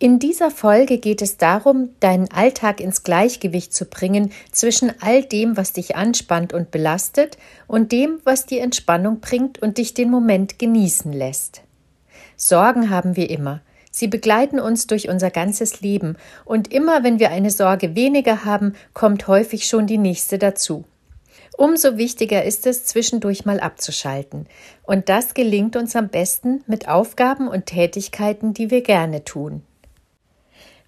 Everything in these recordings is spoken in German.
In dieser Folge geht es darum, deinen Alltag ins Gleichgewicht zu bringen zwischen all dem, was dich anspannt und belastet, und dem, was dir Entspannung bringt und dich den Moment genießen lässt. Sorgen haben wir immer. Sie begleiten uns durch unser ganzes Leben, und immer wenn wir eine Sorge weniger haben, kommt häufig schon die nächste dazu. Umso wichtiger ist es, zwischendurch mal abzuschalten. Und das gelingt uns am besten mit Aufgaben und Tätigkeiten, die wir gerne tun.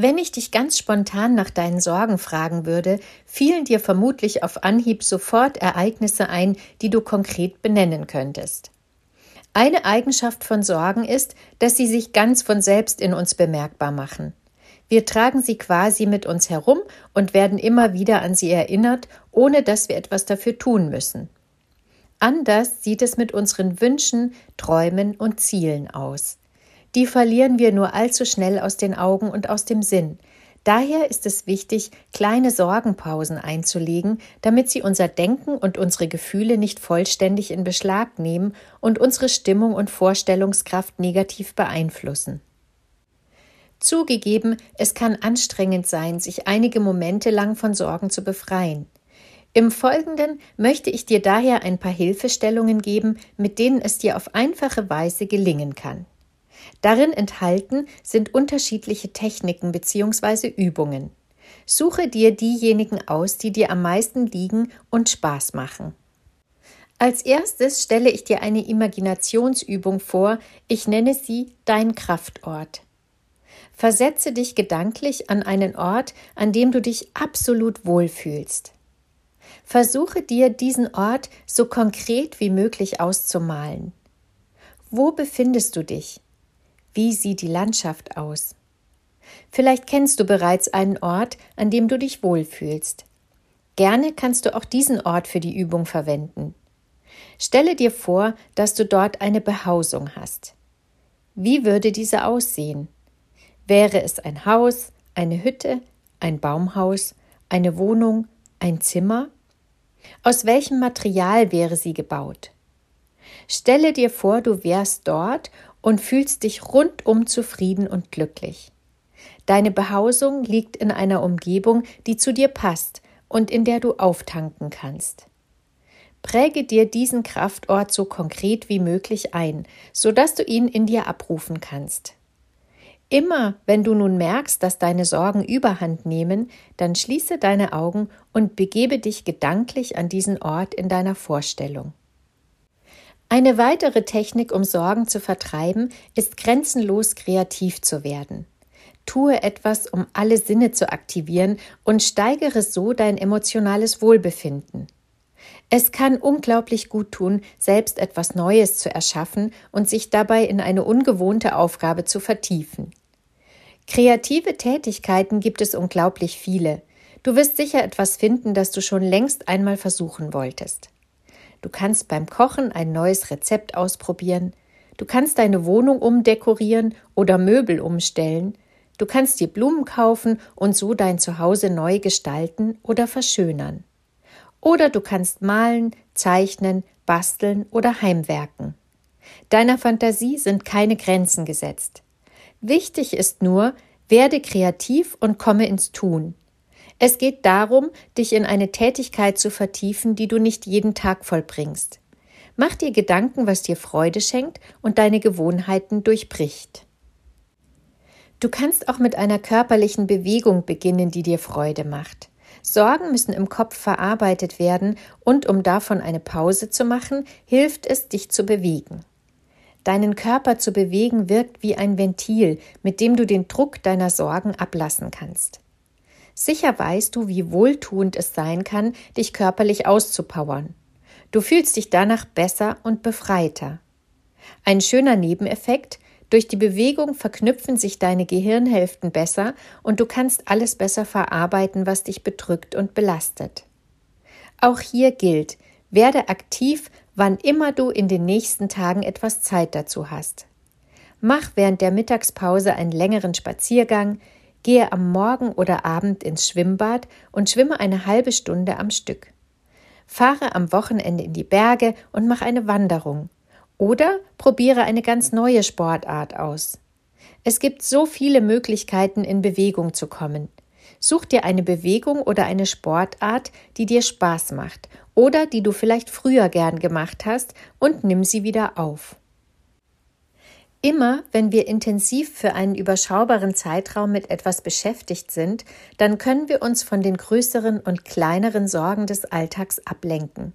Wenn ich dich ganz spontan nach deinen Sorgen fragen würde, fielen dir vermutlich auf Anhieb sofort Ereignisse ein, die du konkret benennen könntest. Eine Eigenschaft von Sorgen ist, dass sie sich ganz von selbst in uns bemerkbar machen. Wir tragen sie quasi mit uns herum und werden immer wieder an sie erinnert, ohne dass wir etwas dafür tun müssen. Anders sieht es mit unseren Wünschen, Träumen und Zielen aus die verlieren wir nur allzu schnell aus den Augen und aus dem Sinn. Daher ist es wichtig, kleine Sorgenpausen einzulegen, damit sie unser Denken und unsere Gefühle nicht vollständig in Beschlag nehmen und unsere Stimmung und Vorstellungskraft negativ beeinflussen. Zugegeben, es kann anstrengend sein, sich einige Momente lang von Sorgen zu befreien. Im Folgenden möchte ich dir daher ein paar Hilfestellungen geben, mit denen es dir auf einfache Weise gelingen kann. Darin enthalten sind unterschiedliche Techniken bzw. Übungen. Suche dir diejenigen aus, die dir am meisten liegen und Spaß machen. Als erstes stelle ich dir eine Imaginationsübung vor, ich nenne sie dein Kraftort. Versetze dich gedanklich an einen Ort, an dem du dich absolut wohlfühlst. Versuche dir diesen Ort so konkret wie möglich auszumalen. Wo befindest du dich? Wie sieht die Landschaft aus? Vielleicht kennst du bereits einen Ort, an dem du dich wohlfühlst. Gerne kannst du auch diesen Ort für die Übung verwenden. Stelle dir vor, dass du dort eine Behausung hast. Wie würde diese aussehen? Wäre es ein Haus, eine Hütte, ein Baumhaus, eine Wohnung, ein Zimmer? Aus welchem Material wäre sie gebaut? Stelle dir vor, du wärst dort und fühlst dich rundum zufrieden und glücklich. Deine Behausung liegt in einer Umgebung, die zu dir passt und in der du auftanken kannst. Präge dir diesen Kraftort so konkret wie möglich ein, so dass du ihn in dir abrufen kannst. Immer wenn du nun merkst, dass deine Sorgen überhand nehmen, dann schließe deine Augen und begebe dich gedanklich an diesen Ort in deiner Vorstellung. Eine weitere Technik, um Sorgen zu vertreiben, ist grenzenlos kreativ zu werden. Tue etwas, um alle Sinne zu aktivieren und steigere so dein emotionales Wohlbefinden. Es kann unglaublich gut tun, selbst etwas Neues zu erschaffen und sich dabei in eine ungewohnte Aufgabe zu vertiefen. Kreative Tätigkeiten gibt es unglaublich viele. Du wirst sicher etwas finden, das du schon längst einmal versuchen wolltest. Du kannst beim Kochen ein neues Rezept ausprobieren. Du kannst deine Wohnung umdekorieren oder Möbel umstellen. Du kannst dir Blumen kaufen und so dein Zuhause neu gestalten oder verschönern. Oder du kannst malen, zeichnen, basteln oder heimwerken. Deiner Fantasie sind keine Grenzen gesetzt. Wichtig ist nur, werde kreativ und komme ins Tun. Es geht darum, dich in eine Tätigkeit zu vertiefen, die du nicht jeden Tag vollbringst. Mach dir Gedanken, was dir Freude schenkt und deine Gewohnheiten durchbricht. Du kannst auch mit einer körperlichen Bewegung beginnen, die dir Freude macht. Sorgen müssen im Kopf verarbeitet werden und um davon eine Pause zu machen, hilft es, dich zu bewegen. Deinen Körper zu bewegen wirkt wie ein Ventil, mit dem du den Druck deiner Sorgen ablassen kannst. Sicher weißt du, wie wohltuend es sein kann, dich körperlich auszupowern. Du fühlst dich danach besser und befreiter. Ein schöner Nebeneffekt, Durch die Bewegung verknüpfen sich deine Gehirnhälften besser und du kannst alles besser verarbeiten, was dich bedrückt und belastet. Auch hier gilt, werde aktiv, wann immer du in den nächsten Tagen etwas Zeit dazu hast. Mach während der Mittagspause einen längeren Spaziergang, gehe am Morgen oder Abend ins Schwimmbad und schwimme eine halbe Stunde am Stück. Fahre am Wochenende in die Berge und mach eine Wanderung. Oder probiere eine ganz neue Sportart aus. Es gibt so viele Möglichkeiten, in Bewegung zu kommen. Such dir eine Bewegung oder eine Sportart, die dir Spaß macht oder die du vielleicht früher gern gemacht hast und nimm sie wieder auf. Immer wenn wir intensiv für einen überschaubaren Zeitraum mit etwas beschäftigt sind, dann können wir uns von den größeren und kleineren Sorgen des Alltags ablenken.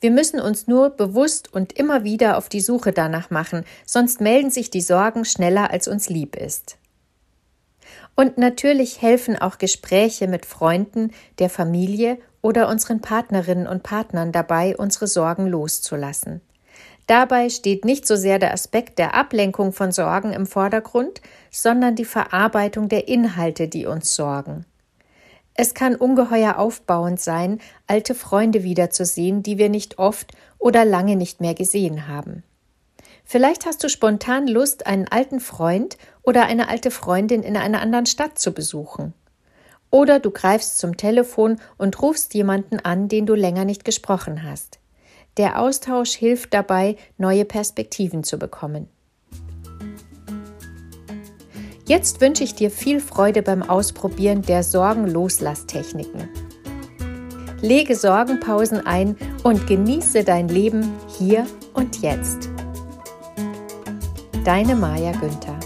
Wir müssen uns nur bewusst und immer wieder auf die Suche danach machen, sonst melden sich die Sorgen schneller, als uns lieb ist. Und natürlich helfen auch Gespräche mit Freunden, der Familie oder unseren Partnerinnen und Partnern dabei, unsere Sorgen loszulassen. Dabei steht nicht so sehr der Aspekt der Ablenkung von Sorgen im Vordergrund, sondern die Verarbeitung der Inhalte, die uns sorgen. Es kann ungeheuer aufbauend sein, alte Freunde wiederzusehen, die wir nicht oft oder lange nicht mehr gesehen haben. Vielleicht hast du spontan Lust, einen alten Freund oder eine alte Freundin in einer anderen Stadt zu besuchen. Oder du greifst zum Telefon und rufst jemanden an, den du länger nicht gesprochen hast. Der Austausch hilft dabei, neue Perspektiven zu bekommen. Jetzt wünsche ich dir viel Freude beim Ausprobieren der Sorgenloslasstechniken. Lege Sorgenpausen ein und genieße dein Leben hier und jetzt. Deine Maja Günther